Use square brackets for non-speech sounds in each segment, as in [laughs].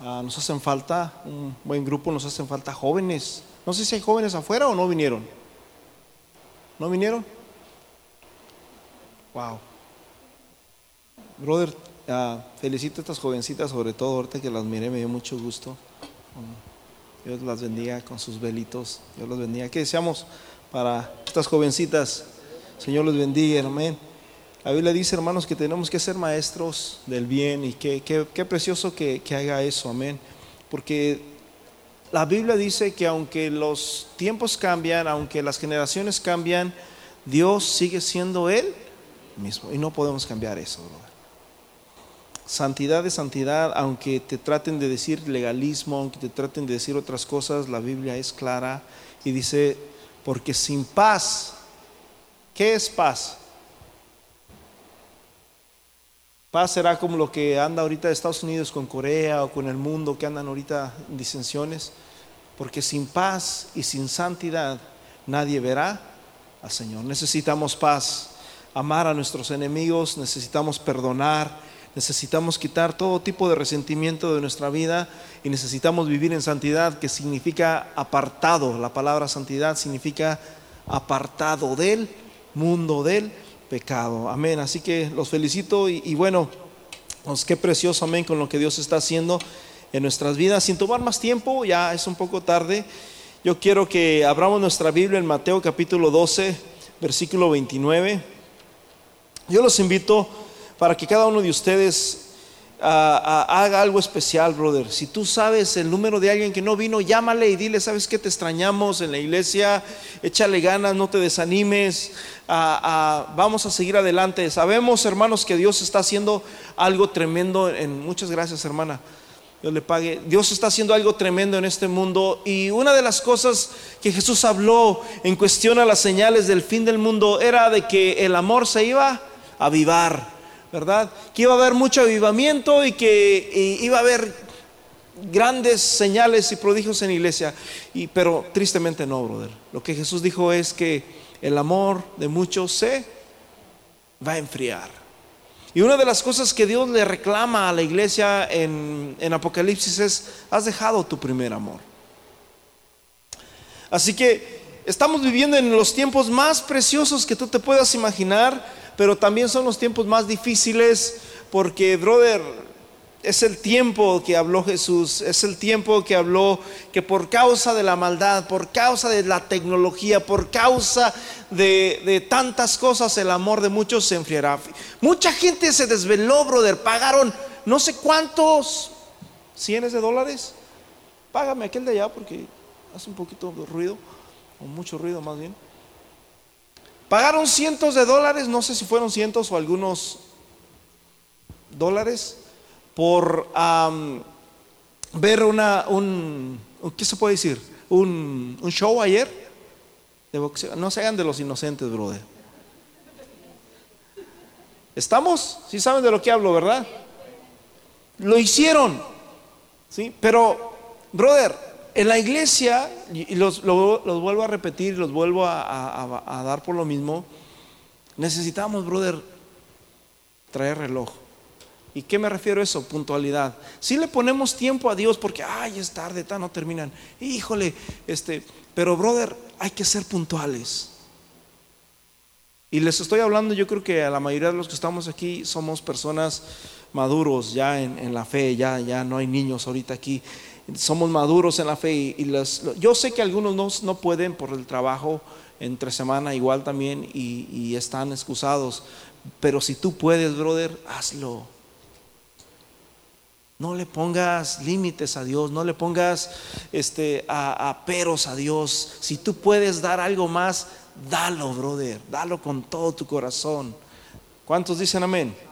Ah, nos hacen falta un buen grupo, nos hacen falta jóvenes. No sé si hay jóvenes afuera o no vinieron. ¿No vinieron? Wow. Brother, ah, felicito a estas jovencitas, sobre todo ahorita que las miré, me dio mucho gusto. Dios las bendiga con sus velitos. Dios los bendiga. ¿Qué deseamos para estas jovencitas? Señor los bendiga, amén. La Biblia dice, hermanos, que tenemos que ser maestros del bien y qué que, precioso que, haga eso, amén. Porque la Biblia dice que aunque los tiempos cambian, aunque las generaciones cambian, Dios sigue siendo Él mismo. Y no podemos cambiar eso. Santidad de santidad, aunque te traten de decir legalismo, aunque te traten de decir otras cosas, la Biblia es clara y dice, porque sin paz, ¿qué es paz? Paz será como lo que anda ahorita Estados Unidos con Corea o con el mundo que andan ahorita en disensiones. Porque sin paz y sin santidad nadie verá al Señor. Necesitamos paz, amar a nuestros enemigos, necesitamos perdonar, necesitamos quitar todo tipo de resentimiento de nuestra vida y necesitamos vivir en santidad, que significa apartado. La palabra santidad significa apartado del mundo, del pecado. Amén. Así que los felicito y, bueno, pues qué precioso, amén, con lo que Dios está haciendo en nuestras vidas. Sin tomar más tiempo, ya es un poco tarde. Yo quiero que abramos nuestra Biblia en Mateo capítulo 12, versículo 29. Yo los invito para que cada uno de ustedes haga algo especial, brother. Si tú sabes el número de alguien que no vino, llámale y dile, sabes que te extrañamos en la iglesia, échale ganas, no te desanimes, vamos a seguir adelante. Sabemos, hermanos, que Dios está haciendo algo tremendo. En, muchas gracias, hermana. Dios le pague. Dios está haciendo algo tremendo en este mundo. Y una de las cosas que Jesús habló en cuestión a las señales del fin del mundo era de que el amor se iba a avivar. ¿Verdad? Que iba a haber mucho avivamiento y que iba a haber grandes señales y prodigios en la iglesia. Y, pero tristemente no, brother. Lo que Jesús dijo es que el amor de muchos se va a enfriar. Y una de las cosas que Dios le reclama a la iglesia en, en Apocalipsis es, has dejado tu primer amor. Así que estamos viviendo en los tiempos más preciosos que tú te puedas imaginar pero también son los tiempos más difíciles porque, brother, es el tiempo que habló Jesús, es el tiempo que habló que por causa de la maldad, por causa de la tecnología, por causa de, tantas cosas, el amor de muchos se enfriará. Mucha gente se desveló, brother, pagaron no sé cuántos cientos de dólares. Págame aquel de allá porque hace un poquito de ruido, o mucho ruido más bien. Pagaron cientos de dólares, no sé si fueron cientos o algunos dólares, por ver una, un, ¿qué se puede decir? Un, show ayer de boxeo. No se hagan de los inocentes, brother. ¿Estamos? Si saben de lo que hablo, ¿verdad? Lo hicieron, ¿sí? Pero, brother, en la iglesia, y los, vuelvo a repetir, los vuelvo a, dar por lo mismo, necesitamos, brother, traer reloj. ¿Y qué me refiero a eso? Puntualidad. Si le ponemos tiempo a Dios porque, ay, es tarde, no terminan. Híjole, este, pero brother, hay que ser puntuales. Y les estoy hablando, yo creo que a la mayoría de los que estamos aquí somos personas maduros ya en, la fe, ya, ya no hay niños ahorita aquí somos maduros en la fe y, yo sé que algunos no, pueden por el trabajo entre semana igual también y, están excusados, pero si tú puedes, brother, hazlo. No le pongas límites a Dios, no le pongas este, a, a, peros a Dios. Si tú puedes dar algo más, dalo, brother, dalo con todo tu corazón. ¿Cuántos dicen amén?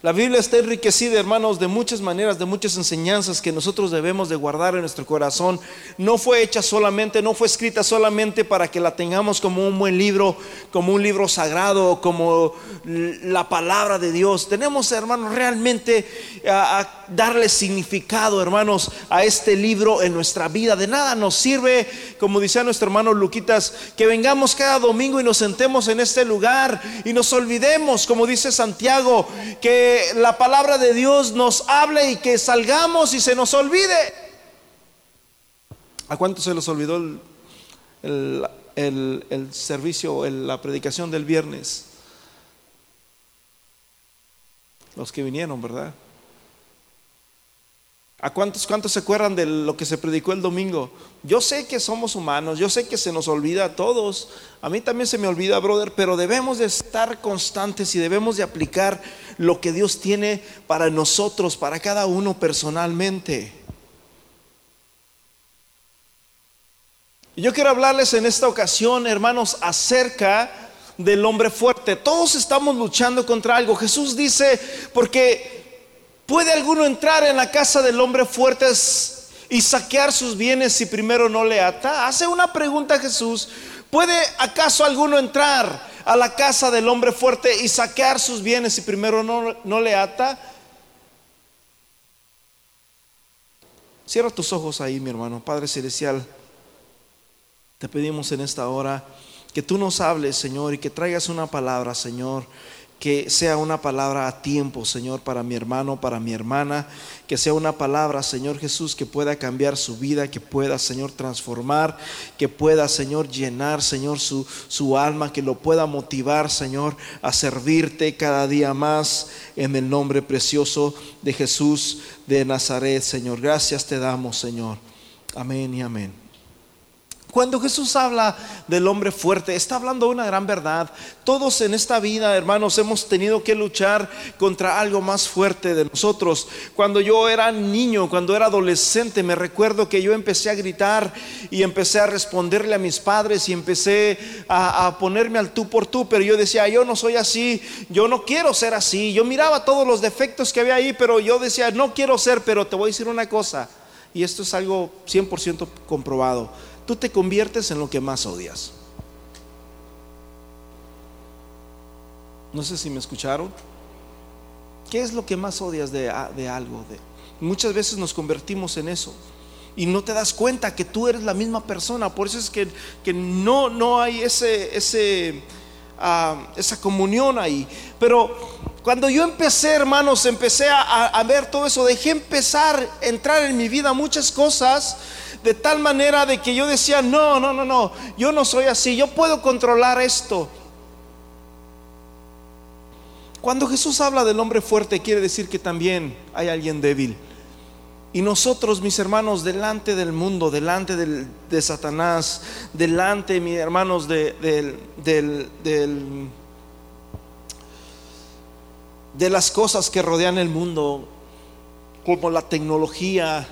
La Biblia está enriquecida, hermanos, de muchas maneras, de muchas enseñanzas que nosotros debemos de guardar en nuestro corazón. No fue hecha solamente, no fue escrita solamente para que la tengamos como un buen libro, como un libro sagrado, como la palabra de Dios. Tenemos, hermanos, realmente a, darle significado, hermanos, a este libro en nuestra vida. De nada nos sirve, como decía nuestro hermano Luquitas, que vengamos cada domingo y nos sentemos en este lugar y nos olvidemos, como dice Santiago, que la palabra de Dios nos hable y que salgamos y se nos olvide. ¿A cuánto se les olvidó el, el servicio, la predicación del viernes? Los que vinieron, ¿verdad? ¿A cuántos, cuántos se acuerdan de lo que se predicó el domingo? Yo sé que somos humanos, yo sé que se nos olvida a todos. A mí también se me olvida, brother, pero debemos de estar constantes y debemos de aplicar lo que Dios tiene para nosotros, para cada uno personalmente. Yo quiero hablarles en esta ocasión, hermanos, acerca del hombre fuerte. Todos estamos luchando contra algo. Jesús dice, porque ¿Puede alguno entrar en la casa del hombre fuerte y saquear sus bienes si primero no le ata? Hace una pregunta Jesús. ¿Puede acaso alguno entrar a la casa del hombre fuerte y saquear sus bienes si primero no, no le ata? Cierra tus ojos ahí, mi hermano. Padre Celestial, te pedimos en esta hora que tú nos hables, Señor, y que traigas una palabra, Señor que sea una palabra a tiempo, Señor, para mi hermano, para mi hermana, que sea una palabra, Señor Jesús, que pueda cambiar su vida, que pueda, Señor, transformar, que pueda, Señor, llenar, Señor, su, su alma, que lo pueda motivar, Señor, a servirte cada día más en el nombre precioso de Jesús de Nazaret, Señor. Gracias te damos, Señor. Amén y amén. Cuando Jesús habla del hombre fuerte, está hablando una gran verdad. Todos en esta vida, hermanos, hemos tenido que luchar contra algo más fuerte de nosotros. Cuando yo era niño, cuando era adolescente, me recuerdo que yo empecé a gritar y empecé a responderle a mis padres y empecé a, ponerme al tú por tú, pero yo decía, yo no soy así, yo no quiero ser así. Yo miraba todos los defectos que había ahí, pero yo decía, no quiero ser, pero te voy a decir una cosa, y esto es algo 100% comprobado tú te conviertes en lo que más odias. No sé si me escucharon. ¿Qué es lo que más odias de, algo? De, muchas veces nos convertimos en eso y no te das cuenta que tú eres la misma persona. Por eso es que, no, no hay ese, ese, ah, esa comunión ahí. Pero cuando yo empecé, hermanos, empecé a, ver todo eso, dejé empezar entrar en mi vida muchas cosas de tal manera de que yo decía, no, no, no, no, yo no soy así, yo puedo controlar esto. Cuando Jesús habla del hombre fuerte, quiere decir que también hay alguien débil. Y nosotros, mis hermanos, delante del mundo, delante de Satanás, delante, mis hermanos, de, de las cosas que rodean el mundo, como la tecnología,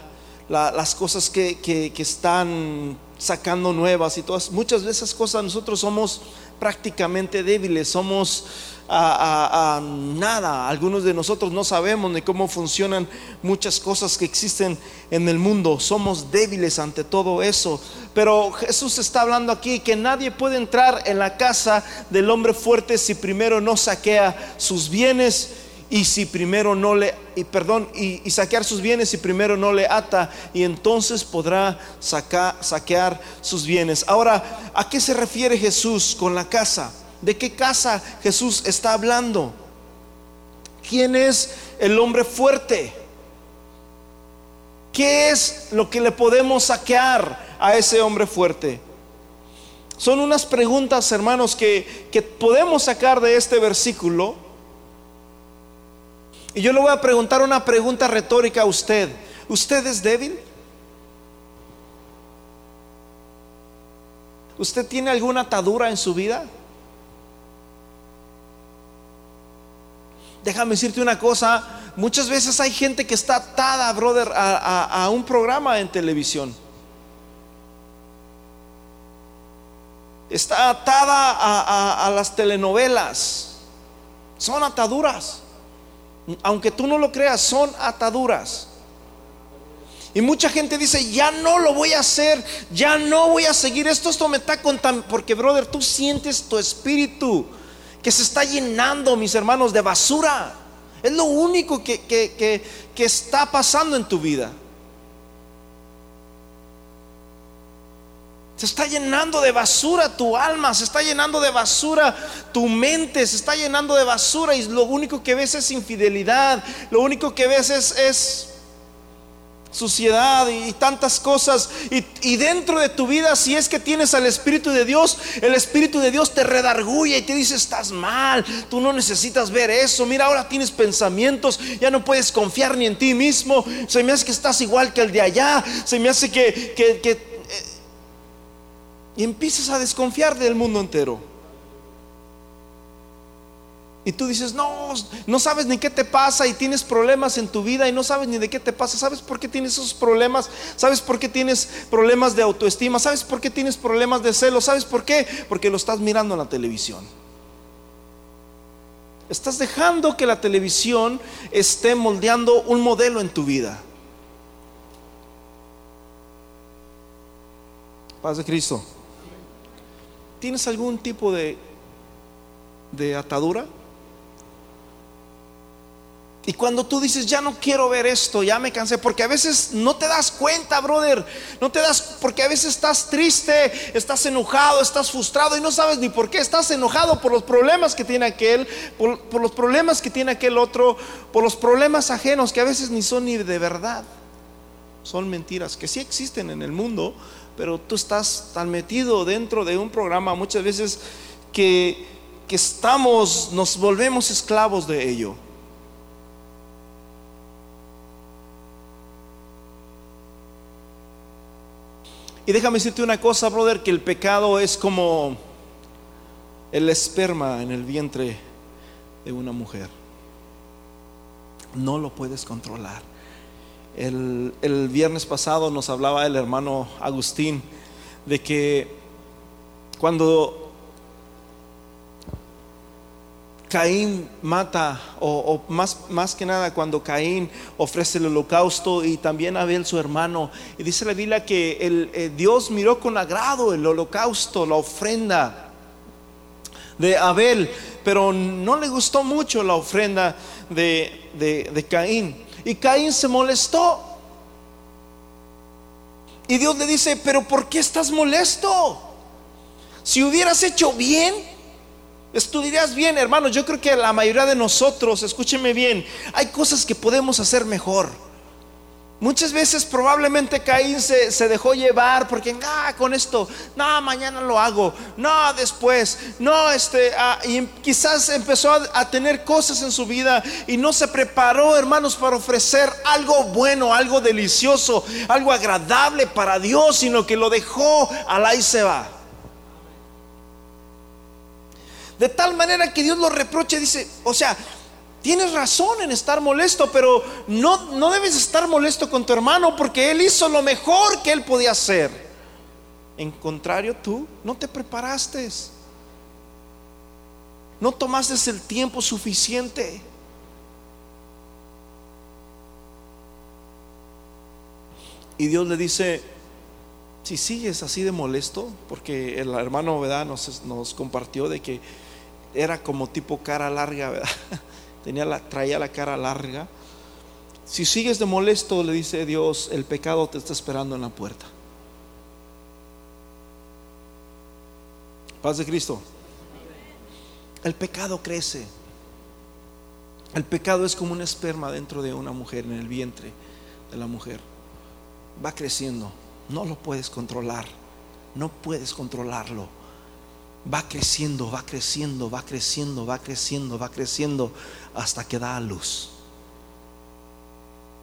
las cosas que, están sacando nuevas y todas, muchas de esas cosas nosotros somos prácticamente débiles, somos a, nada, algunos de nosotros no sabemos ni cómo funcionan muchas cosas que existen en el mundo, somos débiles ante todo eso, pero Jesús está hablando aquí que nadie puede entrar en la casa del hombre fuerte si primero no saquea sus bienes y si primero no le, y perdón, y, saquear sus bienes si primero no le ata, y entonces podrá saquear sus bienes. Ahora, ¿a qué se refiere Jesús con la casa? ¿De qué casa Jesús está hablando? ¿Quién es el hombre fuerte? ¿Qué es lo que le podemos saquear a ese hombre fuerte? Son unas preguntas, hermanos, que, que podemos sacar de este versículo y yo le voy a preguntar una pregunta retórica a usted. ¿Usted es débil? ¿Usted tiene alguna atadura en su vida? Déjame decirte una cosa, muchas veces hay gente que está atada, brother, a, un programa en televisión. Está atada a las telenovelas. Son ataduras aunque tú no lo creas, son ataduras. Y mucha gente dice, ya no lo voy a hacer, ya no voy a seguir esto, esto me está contando, porque brother, tú sientes tu espíritu que se está llenando, mis hermanos, de basura. Es lo único que, que, que está pasando en tu vida. Se está llenando de basura tu alma, se está llenando de basura tu mente, se está llenando de basura y lo único que ves es infidelidad, lo único que ves es, suciedad y, tantas cosas. Y, y, dentro de tu vida, si es que tienes al Espíritu de Dios, el Espíritu de Dios te redarguye y te dice, estás mal, tú no necesitas ver eso. Mira, ahora tienes pensamientos, ya no puedes confiar ni en ti mismo. Se me hace que estás igual que el de allá, se me hace que, que y empiezas a desconfiar del mundo entero. Y tú dices, no, no sabes ni qué te pasa y tienes problemas en tu vida y no sabes ni de qué te pasa. ¿Sabes por qué tienes esos problemas? ¿Sabes por qué tienes problemas de autoestima? ¿Sabes por qué tienes problemas de celo? ¿Sabes por qué? Porque lo estás mirando en la televisión. Estás dejando que la televisión esté moldeando un modelo en tu vida. Paz de Cristo. ¿Tienes algún tipo de, de atadura? Y cuando tú dices, ya no quiero ver esto, ya me cansé, porque a veces no te das cuenta, brother, no te das, porque a veces estás triste, estás enojado, estás frustrado y no sabes ni por qué, estás enojado por los problemas que tiene aquel, por, por los problemas que tiene aquel otro, por los problemas ajenos que a veces ni son ni de verdad, son mentiras, que sí existen en el mundo, pero tú estás tan metido dentro de un programa muchas veces que, que estamos, nos volvemos esclavos de ello. Y déjame decirte una cosa, brother, que el pecado es como el esperma en el vientre de una mujer. No lo puedes controlar. El, viernes pasado nos hablaba el hermano Agustín de que cuando Caín mata, o, más, que nada cuando Caín ofrece el holocausto y también Abel su hermano, y dice la Biblia que el, eh, Dios miró con agrado el holocausto, la ofrenda de Abel, pero no le gustó mucho la ofrenda de Caín. Y Caín se molestó. Y Dios le dice, pero ¿por qué estás molesto? Si hubieras hecho bien, estudiarías bien, hermanos. Yo creo que la mayoría de nosotros, escúcheme bien, hay cosas que podemos hacer mejor. Muchas veces probablemente Caín se, dejó llevar porque, ah, con esto, no, mañana lo hago, no, después, no, este, ah, y quizás empezó a, tener cosas en su vida y no se preparó, hermanos, para ofrecer algo bueno, algo delicioso, algo agradable para Dios, sino que lo dejó al y se va. De tal manera que Dios lo reproche, dice, o sea, Tienes razón en estar molesto, pero no, no debes estar molesto con tu hermano porque él hizo lo mejor que él podía hacer. En contrario, tú no te preparaste. No tomaste el tiempo suficiente. Y Dios le dice, si sigues así de molesto, porque el hermano ¿verdad? Nos, nos compartió de que era como tipo cara larga, ¿verdad? Tenía la, traía la cara larga. Si sigues de molesto, le dice Dios, el pecado te está esperando en la puerta. Paz de Cristo. El pecado crece. El pecado es como un esperma dentro de una mujer, en el vientre de la mujer. Va creciendo. No lo puedes controlar. No puedes controlarlo va creciendo, va creciendo, va creciendo, va creciendo, va creciendo hasta que da a luz.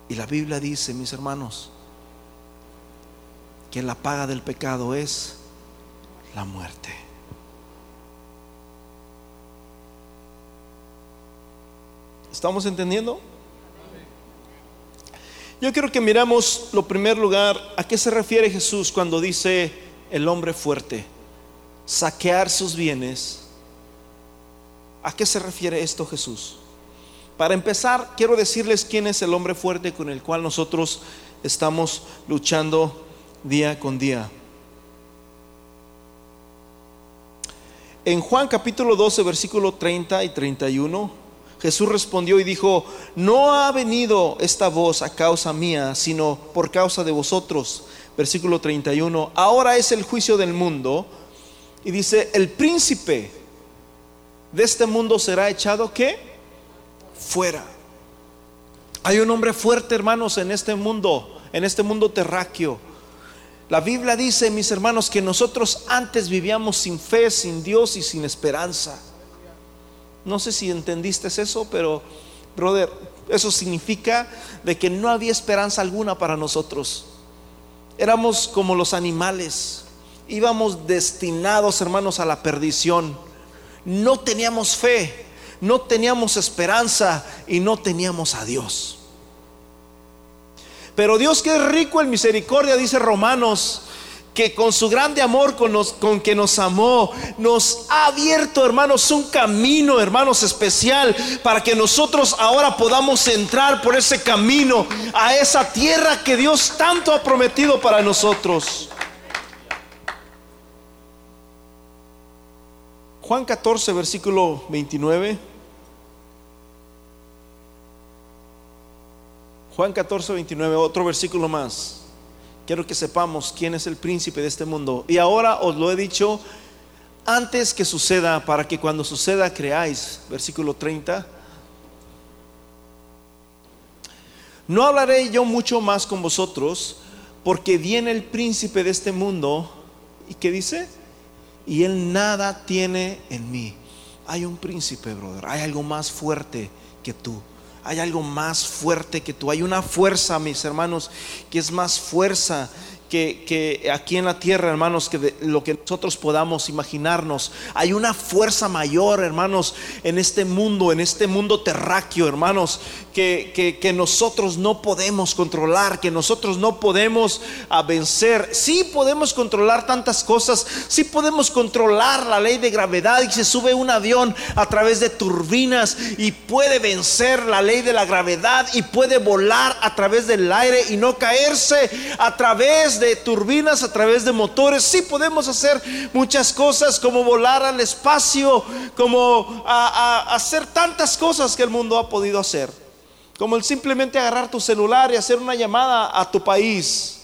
Y la Biblia dice, mis hermanos, que la paga del pecado es la muerte. ¿Estamos entendiendo? Yo quiero que miramos lo primer lugar a qué se refiere Jesús cuando dice el hombre fuerte saquear sus bienes. ¿A qué se refiere esto Jesús? Para empezar, quiero decirles quién es el hombre fuerte con el cual nosotros estamos luchando día con día. En Juan capítulo 12, versículo 30 y 31, Jesús respondió y dijo, no ha venido esta voz a causa mía, sino por causa de vosotros. Versículo 31, ahora es el juicio del mundo. Y dice, el príncipe de este mundo será echado ¿qué? Fuera. Hay un hombre fuerte, hermanos, en este mundo, en este mundo terráqueo. La Biblia dice, mis hermanos, que nosotros antes vivíamos sin fe, sin Dios y sin esperanza. No sé si entendiste eso, pero, brother, eso significa de que no había esperanza alguna para nosotros. Éramos como los animales. Íbamos destinados, hermanos, a la perdición. No teníamos fe, no teníamos esperanza y no teníamos a Dios. Pero Dios que es rico en misericordia, dice Romanos, que con su grande amor con, con, que nos amó, nos ha abierto, hermanos, un camino, hermanos, especial para que nosotros ahora podamos entrar por ese camino a esa tierra que Dios tanto ha prometido para nosotros. Juan 14, versículo 29. Juan 14, 29, otro versículo más. Quiero que sepamos quién es el príncipe de este mundo. Y ahora os lo he dicho antes que suceda, para que cuando suceda creáis. Versículo 30. No hablaré yo mucho más con vosotros, porque viene el príncipe de este mundo. ¿Y qué dice? Y él nada tiene en mí. Hay un príncipe, brother. Hay algo más fuerte que tú hay algo más fuerte que tú. Hay una fuerza, mis hermanos, que es más fuerza que, aquí en la tierra, hermanos, que lo que nosotros podamos imaginarnos. Hay una fuerza mayor, hermanos, en este mundo, en este mundo terráqueo, hermanos, que, que, nosotros no podemos controlar, que nosotros no podemos a vencer. Sí podemos controlar tantas cosas, sí podemos controlar la ley de gravedad y se sube un avión a través de turbinas y puede vencer la ley de la gravedad y puede volar a través del aire y no caerse a través de turbinas, a través de motores. Sí podemos hacer muchas cosas como volar al espacio, como hacer tantas cosas que el mundo ha podido hacer. Como el simplemente agarrar tu celular y hacer una llamada a tu país.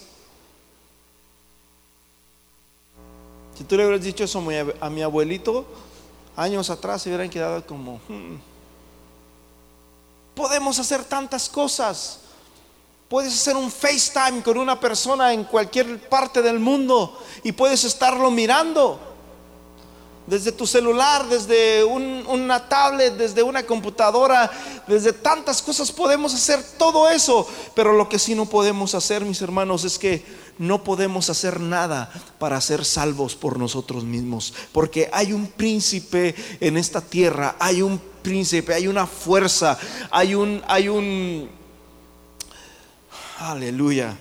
Si tú le hubieras dicho eso a mi abuelito, años atrás se hubieran quedado como... Hmm". Podemos hacer tantas cosas. Puedes hacer un FaceTime con una persona en cualquier parte del mundo y puedes estarlo mirando desde tu celular, desde una tablet, desde una computadora, desde tantas cosas podemos hacer todo eso. Pero lo que sí no podemos hacer, mis hermanos, es que no podemos hacer nada para ser salvos por nosotros mismos. Porque hay un príncipe en esta tierra, hay un príncipe, hay una fuerza, hay un, hay un, aleluya.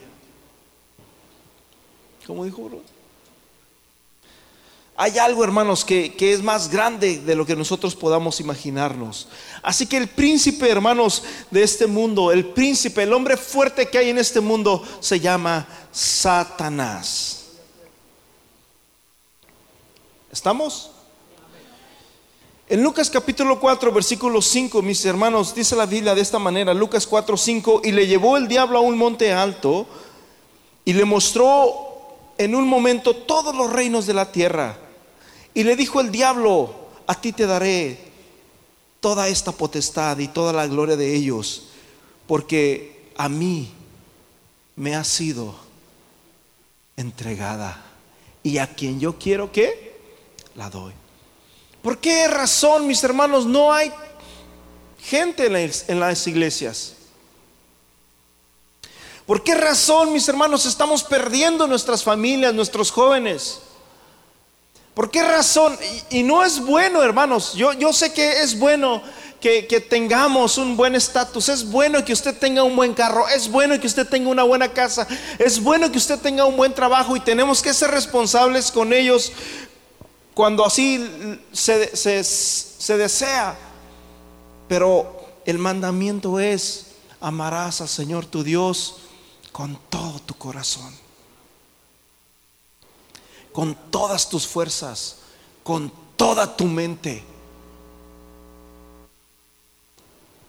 ¿Cómo dijo? Hay algo, hermanos, que, es más grande de lo que nosotros podamos imaginarnos. Así que el príncipe, hermanos, de este mundo, el príncipe, el hombre fuerte que hay en este mundo, se llama Satanás. ¿Estamos? En Lucas capítulo 4, versículo 5, mis hermanos, dice la Biblia de esta manera, Lucas 4, 5, y le llevó el diablo a un monte alto y le mostró en un momento todos los reinos de la tierra y le dijo el diablo, a ti te daré toda esta potestad y toda la gloria de ellos, porque a mí me ha sido entregada. Y a quien yo quiero que la doy. ¿Por qué razón, mis hermanos, no hay gente en las, iglesias? ¿Por qué razón, mis hermanos, estamos perdiendo nuestras familias, nuestros jóvenes? ¿Por qué razón? Y, no es bueno, hermanos. Yo, sé que es bueno que, tengamos un buen estatus. Es bueno que usted tenga un buen carro. Es bueno que usted tenga una buena casa. Es bueno que usted tenga un buen trabajo y tenemos que ser responsables con ellos cuando así se, se desea. Pero el mandamiento es, amarás al Señor tu Dios con todo tu corazón con todas tus fuerzas, con toda tu mente.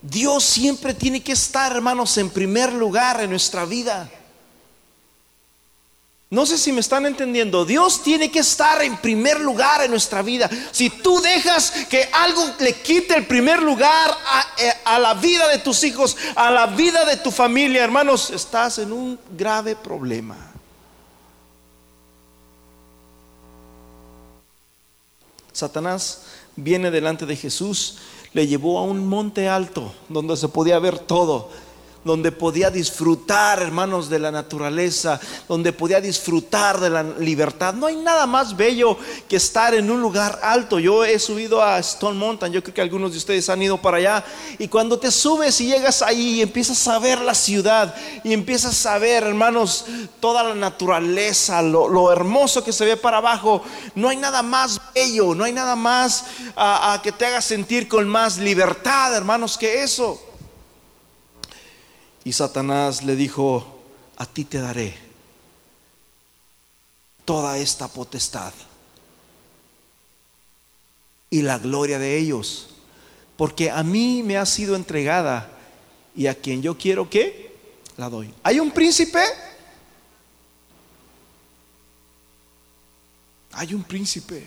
Dios siempre tiene que estar, hermanos, en primer lugar en nuestra vida. No sé si me están entendiendo. Dios tiene que estar en primer lugar en nuestra vida. Si tú dejas que algo le quite el primer lugar eh, a, la vida de tus hijos, a la vida de tu familia, hermanos, estás en un grave problema. Satanás viene delante de Jesús, le llevó a un monte alto donde se podía ver todo donde podía disfrutar, hermanos, de la naturaleza, donde podía disfrutar de la libertad. No hay nada más bello que estar en un lugar alto. Yo he subido a Stone Mountain, yo creo que algunos de ustedes han ido para allá, y cuando te subes y llegas ahí y empiezas a ver la ciudad y empiezas a ver, hermanos, toda la naturaleza, lo, hermoso que se ve para abajo, no hay nada más bello, no hay nada más a que te haga sentir con más libertad, hermanos, que eso. Y Satanás le dijo, a ti te daré toda esta potestad y la gloria de ellos, porque a mí me ha sido entregada y a quien yo quiero que la doy. ¿Hay un príncipe? Hay un príncipe.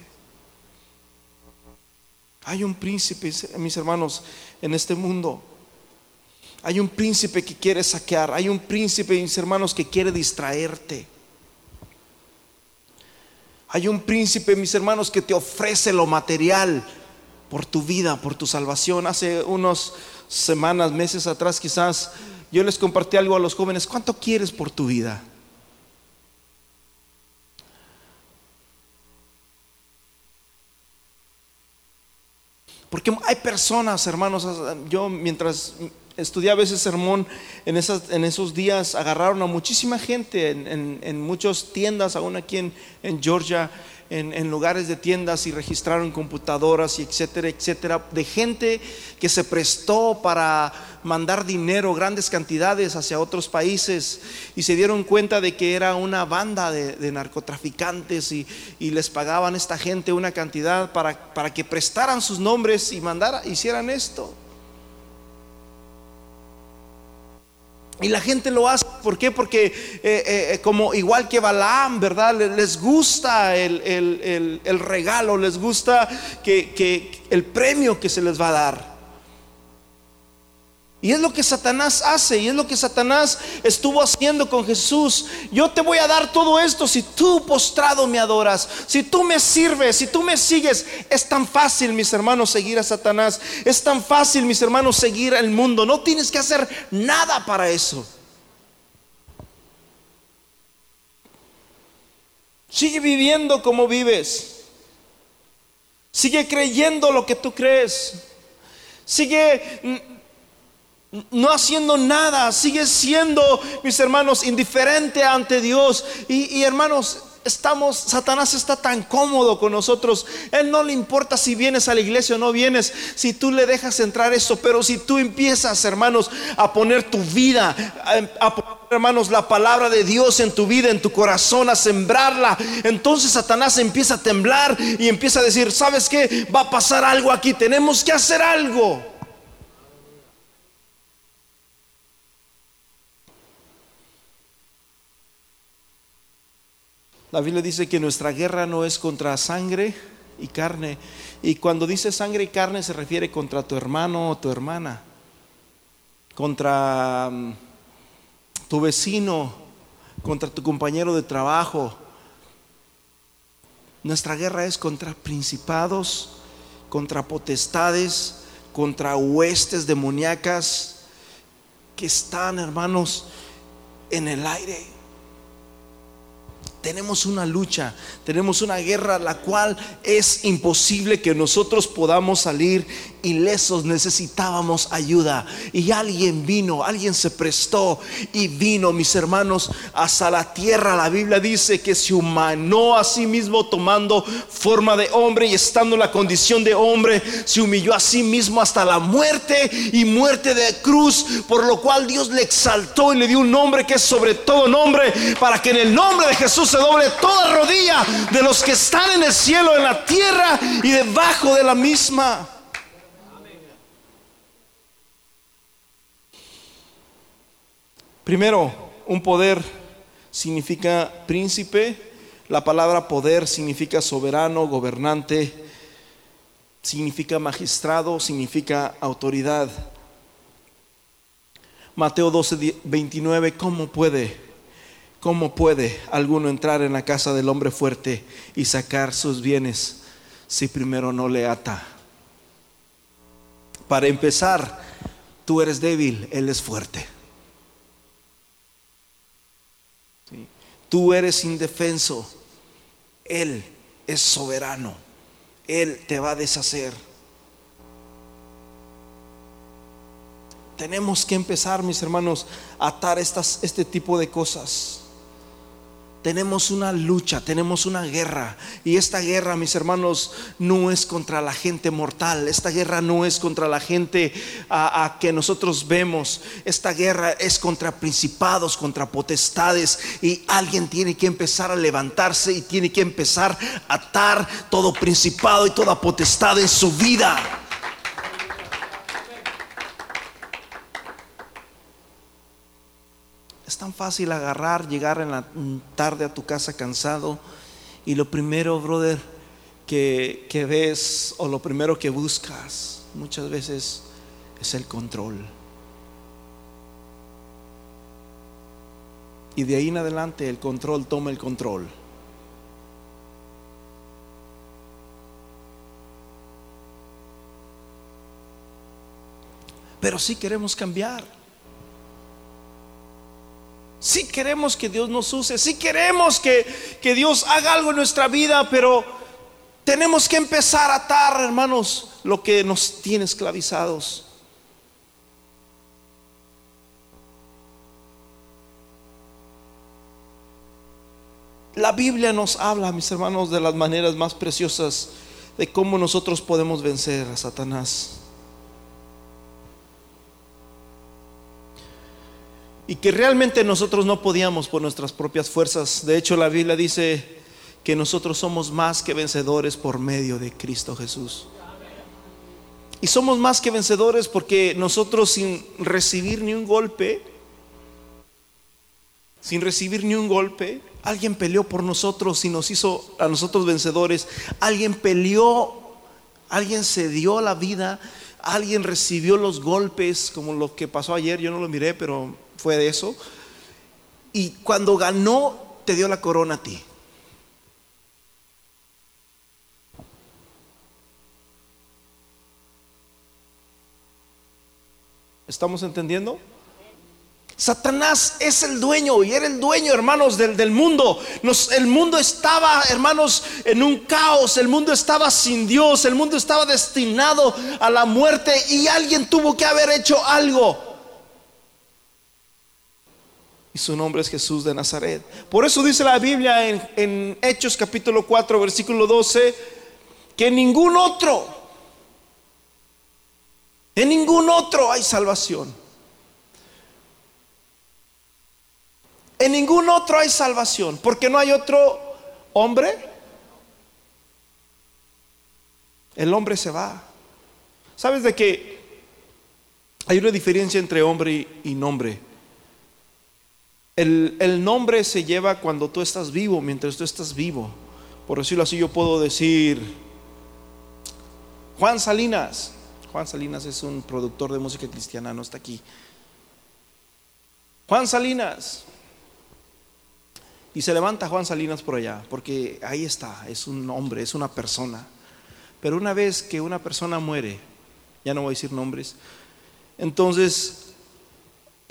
Hay un príncipe, mis hermanos, en este mundo. Hay un príncipe que quiere saquear. Hay un príncipe, mis hermanos, que quiere distraerte. Hay un príncipe, mis hermanos, que te ofrece lo material por tu vida, por tu salvación. Hace unas semanas, meses atrás quizás, yo les compartí algo a los jóvenes. ¿Cuánto quieres por tu vida? Porque hay personas, hermanos, yo mientras estudiaba ese sermón en, esas, en esos días, agarraron a muchísima gente en, muchas tiendas, aún aquí en, Georgia, en, lugares de tiendas y registraron computadoras y etcétera, etcétera, de gente que se prestó para mandar dinero, grandes cantidades hacia otros países y se dieron cuenta de que era una banda de, narcotraficantes y, y, les pagaban a esta gente una cantidad para, para que prestaran sus nombres y mandara, hicieran esto. Y la gente lo hace, ¿por qué? Porque eh, eh, como igual que Balaam, ¿verdad? Les gusta el, regalo, les gusta que, el premio que se les va a dar. Y es lo que Satanás hace, y es lo que Satanás estuvo haciendo con Jesús. Yo te voy a dar todo esto si tú postrado me adoras, si tú me sirves, si tú me sigues. Es tan fácil, mis hermanos, seguir a Satanás. Es tan fácil, mis hermanos, seguir al mundo. No tienes que hacer nada para eso. Sigue viviendo como vives. Sigue creyendo lo que tú crees. Sigue no haciendo nada, sigue siendo, mis hermanos, indiferente ante Dios. Y, hermanos, estamos, Satanás está tan cómodo con nosotros. Él no le importa si vienes a la iglesia o no vienes, si tú le dejas entrar eso, pero si tú empiezas, hermanos, a poner tu vida, a, poner, hermanos, la palabra de Dios en tu vida, en tu corazón, a sembrarla, entonces Satanás empieza a temblar y empieza a decir, ¿sabes qué? Va a pasar algo aquí, tenemos que hacer algo. La Biblia dice que nuestra guerra no es contra sangre y carne. Y cuando dice sangre y carne se refiere contra tu hermano o tu hermana, contra mm, tu vecino, contra tu compañero de trabajo. Nuestra guerra es contra principados, contra potestades, contra huestes demoníacas que están, hermanos, en el aire. Tenemos una lucha, tenemos una guerra la cual es imposible que nosotros podamos salir ilesos, necesitábamos ayuda. Y alguien vino, alguien se prestó y vino, mis hermanos, hasta la tierra. La Biblia dice que se humanó a sí mismo tomando forma de hombre y estando en la condición de hombre, se humilló a sí mismo hasta la muerte y muerte de cruz, por lo cual Dios le exaltó y le dio un nombre que es sobre todo nombre, para que en el nombre de Jesús se doble toda rodilla de los que están en el cielo, en la tierra y debajo de la misma. Primero, un poder significa príncipe, la palabra poder significa soberano, gobernante, significa magistrado, significa autoridad. Mateo 12, 29, ¿cómo puede, cómo puede alguno entrar en la casa del hombre fuerte y sacar sus bienes si primero no le ata? Para empezar, tú eres débil, Él es fuerte. Tú eres indefenso, Él es soberano, Él te va a deshacer. Tenemos que empezar, mis hermanos, a atar estas, este tipo de cosas. Tenemos una lucha, tenemos una guerra. Y esta guerra, mis hermanos, no es contra la gente mortal. Esta guerra no es contra la gente a, que nosotros vemos. Esta guerra es contra principados, contra potestades. Y alguien tiene que empezar a levantarse y tiene que empezar a atar todo principado y toda potestad en su vida. Es tan fácil agarrar, llegar en la tarde a tu casa cansado y lo primero, brother, que, que ves o lo primero que buscas muchas veces es el control. Y de ahí en adelante el control toma el control. Pero sí queremos cambiar. Si queremos que Dios nos use, si queremos que, que Dios haga algo en nuestra vida, pero tenemos que empezar a atar, hermanos, lo que nos tiene esclavizados. La Biblia nos habla, mis hermanos, de las maneras más preciosas de cómo nosotros podemos vencer a Satanás. Y que realmente nosotros no podíamos por nuestras propias fuerzas. De hecho, la Biblia dice que nosotros somos más que vencedores por medio de Cristo Jesús. Y somos más que vencedores porque nosotros sin recibir ni un golpe, sin recibir ni un golpe, alguien peleó por nosotros y nos hizo a nosotros vencedores. Alguien peleó, alguien se dio la vida, alguien recibió los golpes, como lo que pasó ayer, yo no lo miré, pero fue de eso. Y cuando ganó, te dio la corona a ti. ¿Estamos entendiendo? Satanás es el dueño y era el dueño, hermanos, del, del mundo. el mundo estaba, hermanos, en un caos. El mundo estaba sin Dios. El mundo estaba destinado a la muerte y alguien tuvo que haber hecho algo y su nombre es Jesús de Nazaret. Por eso dice la Biblia en, Hechos capítulo 4, versículo 12, que en ningún otro, en ningún otro hay salvación. En ningún otro hay salvación, porque no hay otro hombre. El hombre se va. ¿Sabes de que hay una diferencia entre hombre y nombre? El, nombre se lleva cuando tú estás vivo, mientras tú estás vivo. Por decirlo así, yo puedo decir Juan Salinas. Juan Salinas es un productor de música cristiana, no está aquí. Juan Salinas. Y se levanta Juan Salinas por allá, porque ahí está, es un hombre, es una persona. Pero una vez que una persona muere, ya no voy a decir nombres, entonces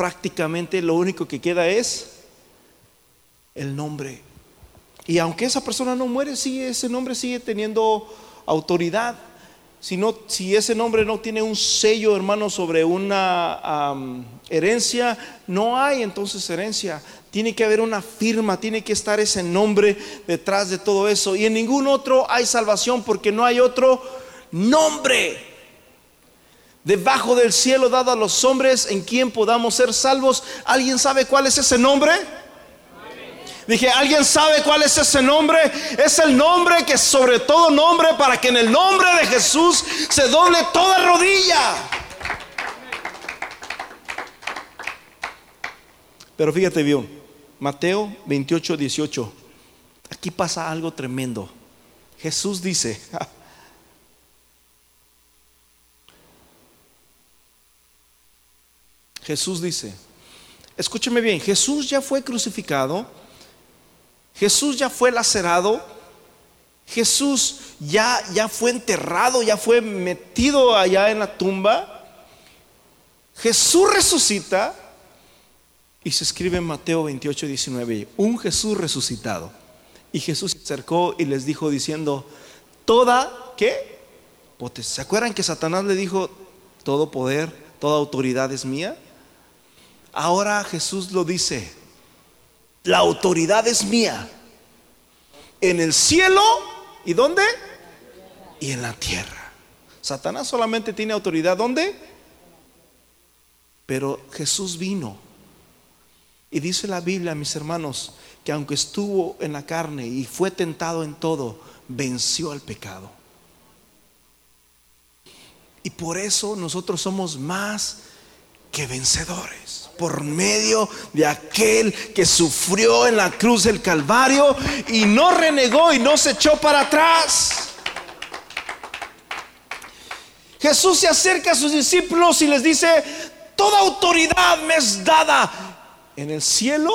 prácticamente lo único que queda es el nombre. Y aunque esa persona no muere, sigue, ese nombre sigue teniendo autoridad. Si, si ese nombre no tiene un sello, hermano, sobre una herencia, no hay entonces herencia. Tiene que haber una firma, tiene que estar ese nombre detrás de todo eso. Y en ningún otro hay salvación porque no hay otro nombre debajo del cielo dado a los hombres en quien podamos ser salvos. ¿Alguien sabe cuál es ese nombre? Dije, ¿alguien sabe cuál es ese nombre? Es el nombre que sobre todo nombre para que en el nombre de Jesús se doble toda rodilla. Pero fíjate bien, Mateo 28, 18. Aquí pasa algo tremendo. Jesús dice, [laughs] Jesús dice, escúcheme bien, Jesús ya fue crucificado, Jesús ya fue lacerado, Jesús ya, ya fue enterrado, ya fue metido allá en la tumba. Jesús resucita y se escribe en Mateo 28, 19, un Jesús resucitado. Y Jesús se acercó y les dijo diciendo, toda, ¿qué? ¿Se acuerdan que Satanás le dijo, todo poder, toda autoridad es mía? Ahora Jesús lo dice, la autoridad es mía. En el cielo y dónde? Y en la tierra. Satanás solamente tiene autoridad ¿dónde? Pero Jesús vino. Y dice la Biblia, mis hermanos, que aunque estuvo en la carne y fue tentado en todo, venció al pecado. Y por eso nosotros somos más que vencedores. Por medio de aquel que sufrió en la cruz del Calvario y no renegó y no se echó para atrás. Jesús se acerca a sus discípulos y les dice, toda autoridad me es dada en el cielo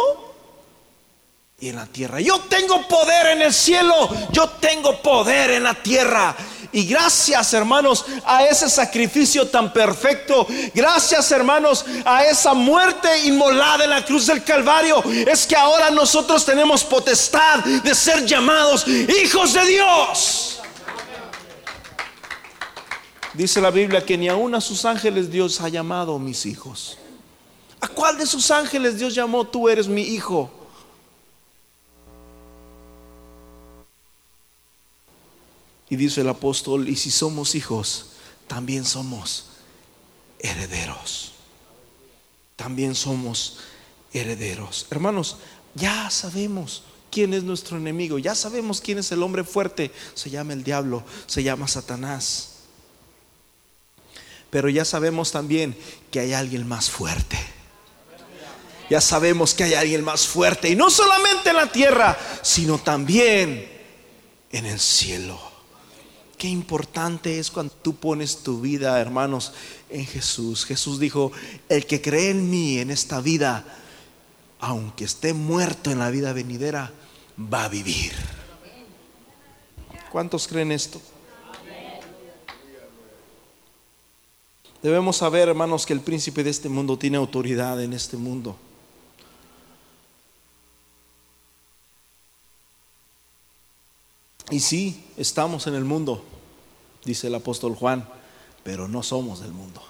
y en la tierra. Yo tengo poder en el cielo, yo tengo poder en la tierra. Y gracias hermanos a ese sacrificio tan perfecto, gracias hermanos a esa muerte inmolada en la cruz del Calvario, es que ahora nosotros tenemos potestad de ser llamados hijos de Dios. Dice la Biblia que ni aún a sus ángeles Dios ha llamado mis hijos. ¿A cuál de sus ángeles Dios llamó tú eres mi hijo? Dice el apóstol, y si somos hijos, también somos herederos. También somos herederos. Hermanos, ya sabemos quién es nuestro enemigo, ya sabemos quién es el hombre fuerte. Se llama el diablo, se llama Satanás. Pero ya sabemos también que hay alguien más fuerte. Ya sabemos que hay alguien más fuerte. Y no solamente en la tierra, sino también en el cielo. Qué importante es cuando tú pones tu vida, hermanos, en Jesús. Jesús dijo, el que cree en mí en esta vida, aunque esté muerto en la vida venidera, va a vivir. ¿Cuántos creen esto? Debemos saber, hermanos, que el príncipe de este mundo tiene autoridad en este mundo. Y sí, estamos en el mundo, dice el apóstol Juan, pero no somos del mundo.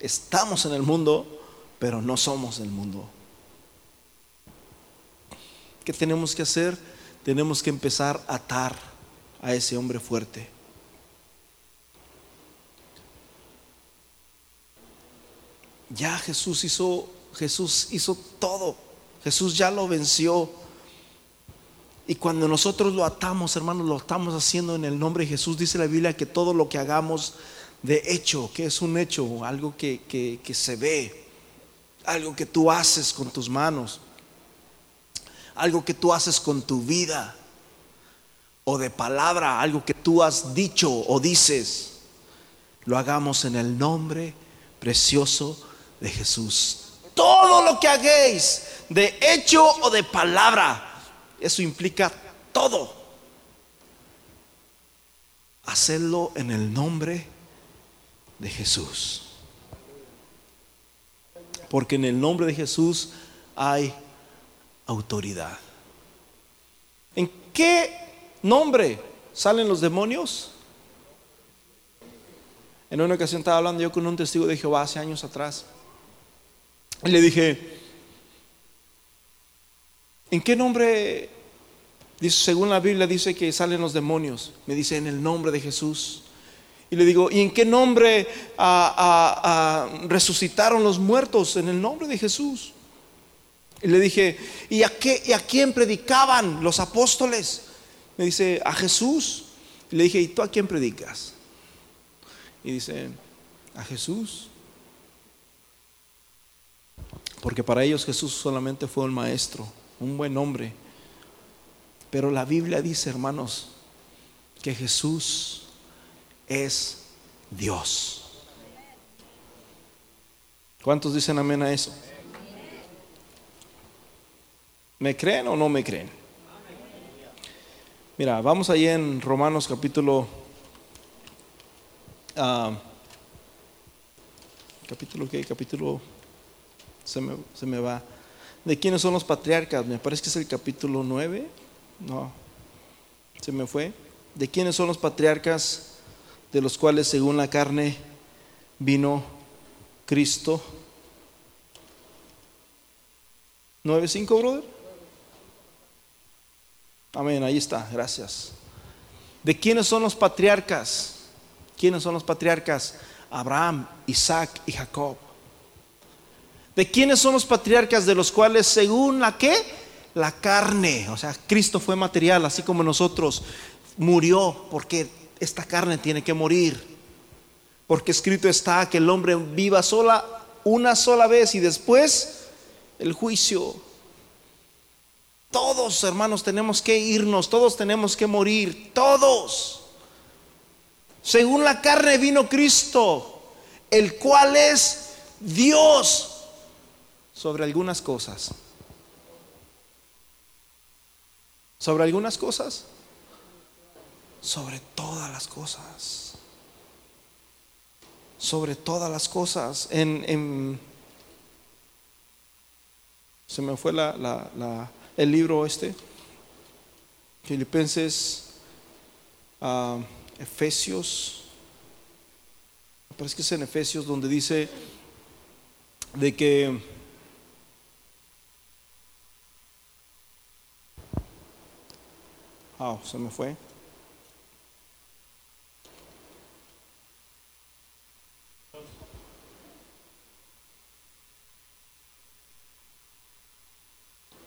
Estamos en el mundo, pero no somos del mundo. ¿Qué tenemos que hacer? Tenemos que empezar a atar a ese hombre fuerte. Ya Jesús hizo, Jesús hizo todo. Jesús ya lo venció. Y cuando nosotros lo atamos, hermanos, lo estamos haciendo en el nombre de Jesús. Dice la Biblia que todo lo que hagamos de hecho, que es un hecho, algo que, que se ve, algo que tú haces con tus manos, algo que tú haces con tu vida, o de palabra, algo que tú has dicho o dices, lo hagamos en el nombre precioso de Jesús. Todo lo que hagáis, de hecho o de palabra, eso implica todo. Hacerlo en el nombre de Jesús. Porque en el nombre de Jesús hay autoridad. ¿En qué nombre salen los demonios? En una ocasión estaba hablando yo con un testigo de Jehová hace años atrás. Y le dije, ¿En qué nombre? Dice, según la Biblia dice que salen los demonios. Me dice en el nombre de Jesús. Y le digo, ¿y en qué nombre resucitaron los muertos? En el nombre de Jesús. Y le dije, ¿y a, qué, ¿y a quién predicaban los apóstoles? Me dice, a Jesús. Y le dije, ¿y tú a quién predicas? Y dice, a Jesús. porque para ellos Jesús solamente fue un maestro, un buen hombre. Pero la Biblia dice, hermanos, que Jesús es Dios. ¿Cuántos dicen amén a eso? ¿Me creen o no me creen? Mira, vamos allí en Romanos capítulo... Uh, capítulo qué? Capítulo... Se me, se me va. ¿De quiénes son los patriarcas? Me parece que es el capítulo 9. No, se me fue. ¿De quiénes son los patriarcas? De los cuales según la carne vino Cristo. 9.5, brother. Amén, ahí está, gracias. ¿De quiénes son los patriarcas? ¿Quiénes son los patriarcas? Abraham, Isaac y Jacob. ¿De quiénes son los patriarcas de los cuales según la qué? La carne, o sea, Cristo fue material, así como nosotros, murió porque esta carne tiene que morir. Porque escrito está que el hombre viva sola una sola vez y después el juicio. Todos, hermanos, tenemos que irnos, todos tenemos que morir, todos. Según la carne vino Cristo, el cual es Dios sobre algunas cosas. Sobre algunas cosas. Sobre todas las cosas. Sobre todas las cosas. En, se me fue la, la el libro este, Filipenses, uh, Efesios, parece que es en Efesios donde dice de que oh, se me fue.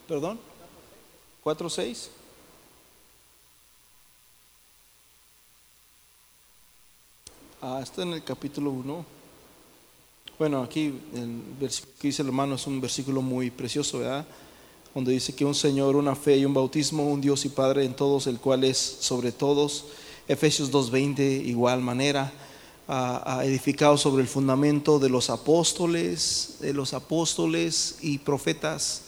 Perdón. 4, 6. Ah, está en el capítulo 1. Bueno, aquí el versículo que dice el hermano es un versículo muy precioso, ¿verdad? Donde dice que un Señor, una fe y un bautismo, un Dios y Padre en todos, el cual es sobre todos. Efesios 2.20, igual manera, ha edificado sobre el fundamento de los apóstoles, de los apóstoles y profetas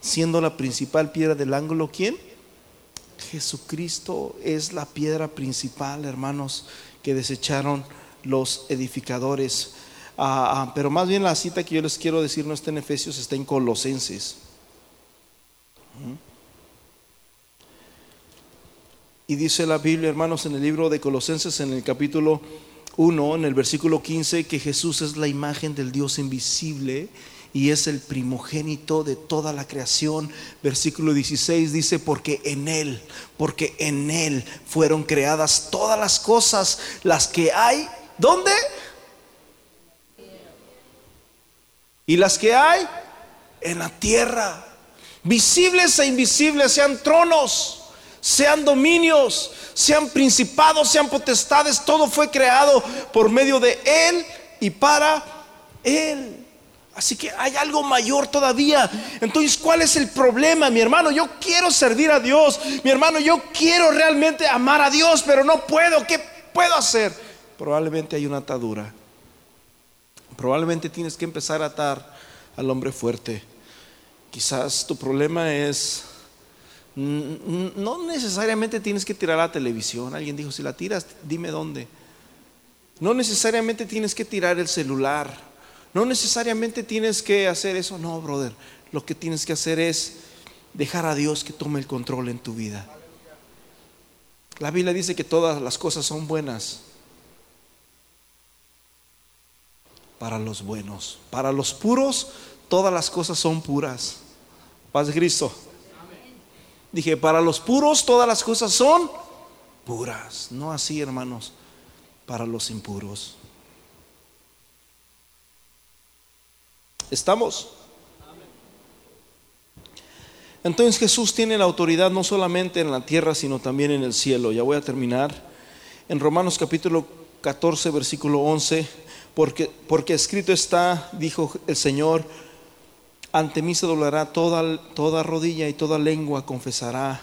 siendo la principal piedra del ángulo, ¿quién? Jesucristo es la piedra principal, hermanos, que desecharon los edificadores. Ah, ah, pero más bien la cita que yo les quiero decir no está en Efesios, está en Colosenses. Y dice la Biblia, hermanos, en el libro de Colosenses, en el capítulo 1, en el versículo 15, que Jesús es la imagen del Dios invisible y es el primogénito de toda la creación. Versículo 16 dice, porque en Él, porque en Él fueron creadas todas las cosas, las que hay, ¿dónde? Y las que hay en la tierra, visibles e invisibles, sean tronos, sean dominios, sean principados, sean potestades, todo fue creado por medio de Él y para Él. Así que hay algo mayor todavía. Entonces, ¿cuál es el problema, mi hermano? Yo quiero servir a Dios. Mi hermano, yo quiero realmente amar a Dios, pero no puedo. ¿Qué puedo hacer? Probablemente hay una atadura. Probablemente tienes que empezar a atar al hombre fuerte. Quizás tu problema es... No necesariamente tienes que tirar la televisión. Alguien dijo, si la tiras, dime dónde. No necesariamente tienes que tirar el celular. No necesariamente tienes que hacer eso, no, brother. Lo que tienes que hacer es dejar a Dios que tome el control en tu vida. La Biblia dice que todas las cosas son buenas para los buenos. Para los puros, todas las cosas son puras. Paz de Cristo. Dije, para los puros todas las cosas son puras. No así, hermanos, para los impuros. ¿Estamos? Entonces Jesús tiene la autoridad no solamente en la tierra, sino también en el cielo. Ya voy a terminar. En Romanos capítulo 14, versículo 11, porque, porque escrito está, dijo el Señor, ante mí se doblará toda, toda rodilla y toda lengua confesará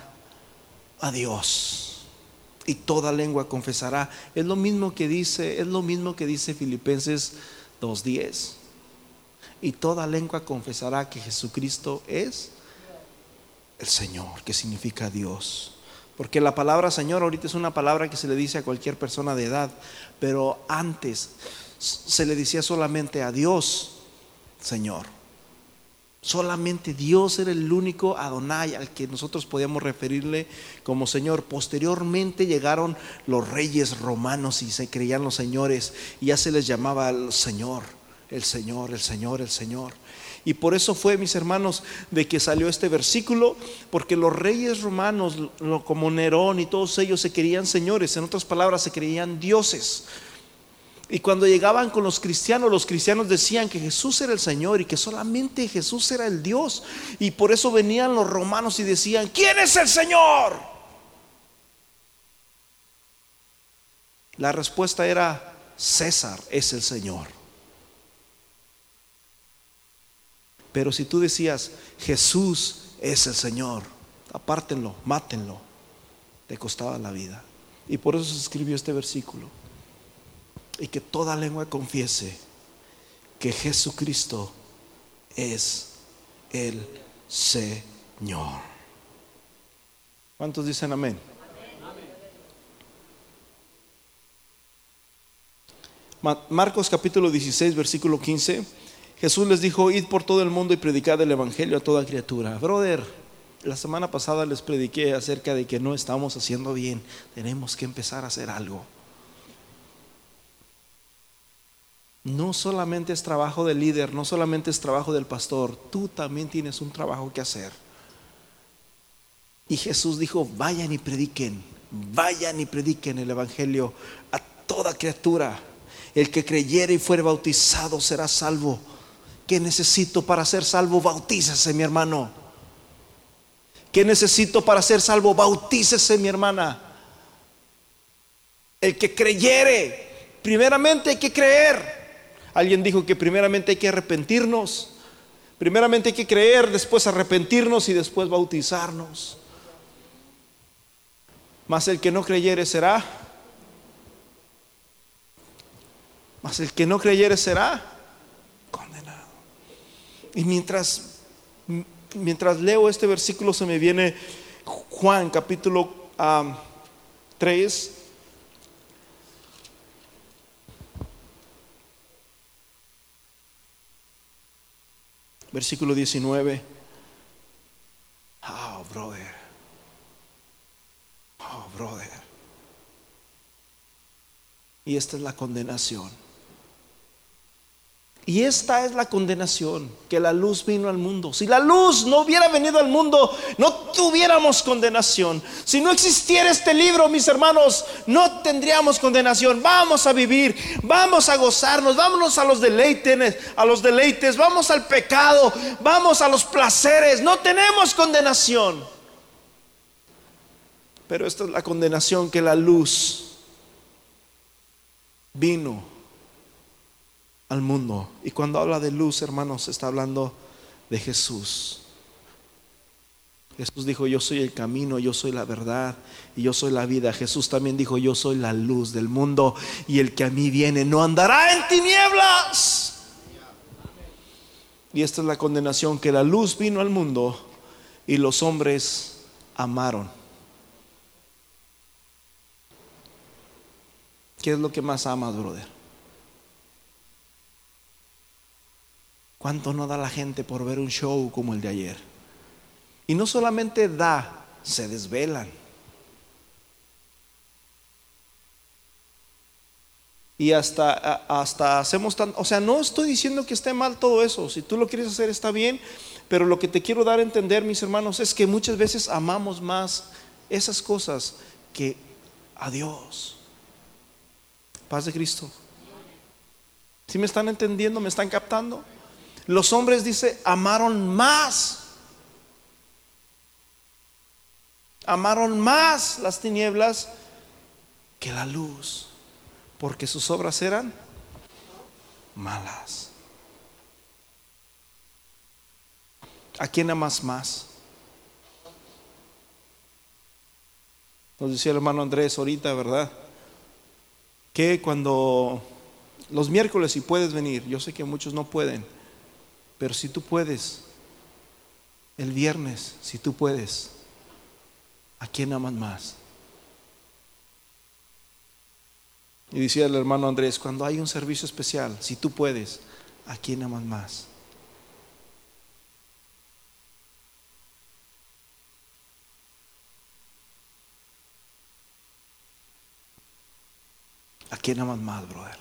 a Dios. Y toda lengua confesará. Es lo mismo que dice, es lo mismo que dice Filipenses 2.10. Y toda lengua confesará que Jesucristo es el Señor, que significa Dios. Porque la palabra Señor ahorita es una palabra que se le dice a cualquier persona de edad, pero antes se le decía solamente a Dios, Señor. Solamente Dios era el único Adonai al que nosotros podíamos referirle como Señor. Posteriormente llegaron los reyes romanos y se creían los señores y ya se les llamaba el Señor, el Señor, el Señor, el Señor. Y por eso fue, mis hermanos, de que salió este versículo, porque los reyes romanos, como Nerón y todos ellos, se creían señores, en otras palabras, se creían dioses. Y cuando llegaban con los cristianos, los cristianos decían que Jesús era el Señor y que solamente Jesús era el Dios. Y por eso venían los romanos y decían, ¿quién es el Señor? La respuesta era, César es el Señor. Pero si tú decías, Jesús es el Señor, apártenlo, mátenlo, te costaba la vida. Y por eso se escribió este versículo y que toda lengua confiese que Jesucristo es el Señor. ¿Cuántos dicen amén? Marcos capítulo 16, versículo 15. Jesús les dijo, id por todo el mundo y predicad el Evangelio a toda criatura. Brother, la semana pasada les prediqué acerca de que no estamos haciendo bien. Tenemos que empezar a hacer algo. No solamente es trabajo del líder, no solamente es trabajo del pastor, tú también tienes un trabajo que hacer. Y Jesús dijo, vayan y prediquen, vayan y prediquen el Evangelio a toda criatura. El que creyere y fuere bautizado será salvo. ¿Qué necesito para ser salvo? Bautícese, mi hermano. ¿Qué necesito para ser salvo? Bautícese, mi hermana. El que creyere, primeramente hay que creer. Alguien dijo que primeramente hay que arrepentirnos, primeramente hay que creer, después arrepentirnos y después bautizarnos. Mas el que no creyere será, mas el que no creyere será condenado. Y mientras, mientras leo este versículo se me viene Juan capítulo 3, versículo 19. Oh, brother. Oh, brother. Y esta es la condenación. Y esta es la condenación, que la luz vino al mundo. Si la luz no hubiera venido al mundo, no tuviéramos condenación. Si no existiera este libro, mis hermanos, no tendríamos condenación. Vamos a vivir, vamos a gozarnos, vámonos a los deleites, a los deleites, vamos al pecado, vamos a los placeres. No tenemos condenación. Pero esta es la condenación que la luz vino al mundo. Y cuando habla de luz, hermanos, está hablando de Jesús. Jesús dijo, yo soy el camino, yo soy la verdad y yo soy la vida. Jesús también dijo, yo soy la luz del mundo y el que a mí viene no andará en tinieblas. Y esta es la condenación, que la luz vino al mundo y los hombres amaron. ¿Qué es lo que más amas, brother? ¿Cuánto no da la gente por ver un show como el de ayer? Y no solamente da, se desvelan. Y hasta, hasta hacemos tan, o sea, no estoy diciendo que esté mal todo eso, si tú lo quieres hacer está bien, pero lo que te quiero dar a entender, mis hermanos, es que muchas veces amamos más esas cosas que a Dios. Paz de Cristo. ¿Sí me están entendiendo? ¿Me están captando? Los hombres, dice, amaron más. Amaron más las tinieblas que la luz, porque sus obras eran malas. ¿A quién amas más? Nos decía el hermano Andrés ahorita, ¿verdad? Que cuando los miércoles si puedes venir, yo sé que muchos no pueden, pero si tú puedes, el viernes, si tú puedes, ¿a quién amas más? Y decía el hermano Andrés, cuando hay un servicio especial, si tú puedes, ¿a quién amas más? ¿A quién amas más, brother?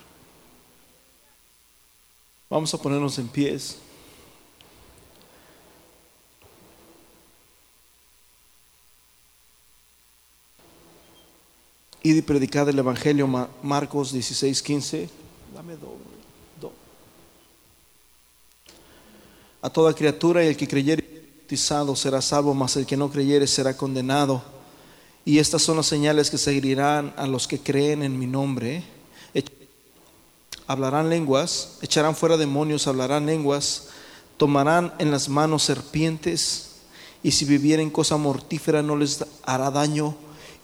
Vamos a ponernos en pies. Y predicar el Evangelio, Marcos 16, 15. Dame A toda criatura y el que creyere bautizado será salvo, mas el que no creyere será condenado. Y estas son las señales que seguirán a los que creen en mi nombre. Hablarán lenguas, echarán fuera demonios, hablarán lenguas, tomarán en las manos serpientes, y si vivieren cosa mortífera no les hará daño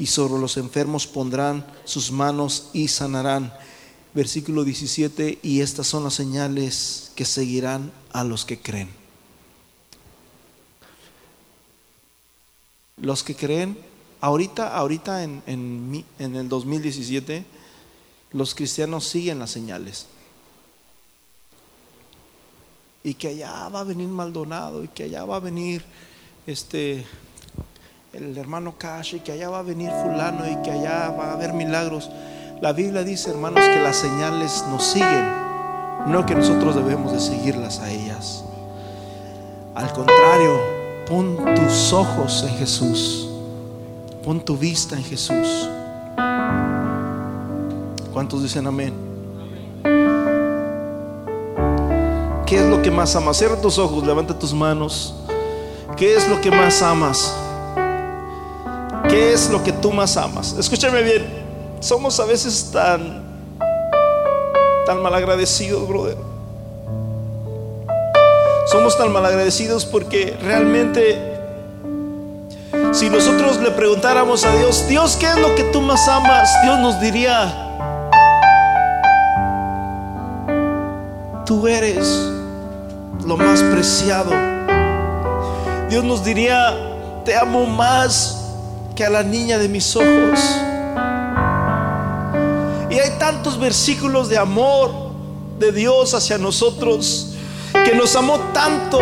y sobre los enfermos pondrán sus manos y sanarán. Versículo 17, y estas son las señales que seguirán a los que creen. Los que creen, ahorita, ahorita en, en, en el 2017, los cristianos siguen las señales. Y que allá va a venir Maldonado, y que allá va a venir este el hermano Cash y que allá va a venir fulano y que allá va a haber milagros. La Biblia dice, hermanos, que las señales nos siguen, no que nosotros debemos de seguirlas a ellas. Al contrario, pon tus ojos en Jesús, pon tu vista en Jesús. ¿Cuántos dicen amén? ¿Qué es lo que más amas? Cierra tus ojos, levanta tus manos. ¿Qué es lo que más amas? ¿Qué es lo que tú más amas? Escúchame bien. Somos a veces tan tan malagradecidos, brother. Somos tan malagradecidos porque realmente si nosotros le preguntáramos a Dios, Dios, ¿qué es lo que tú más amas? Dios nos diría, tú eres lo más preciado. Dios nos diría, te amo más que a la niña de mis ojos. Y hay tantos versículos de amor de Dios hacia nosotros, que nos amó tanto,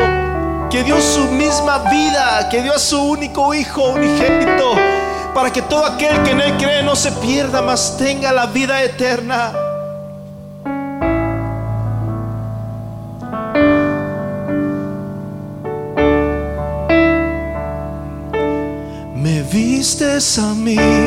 que dio su misma vida, que dio a su único hijo unigénito, para que todo aquel que en él cree no se pierda, mas tenga la vida eterna. Vistes a mí.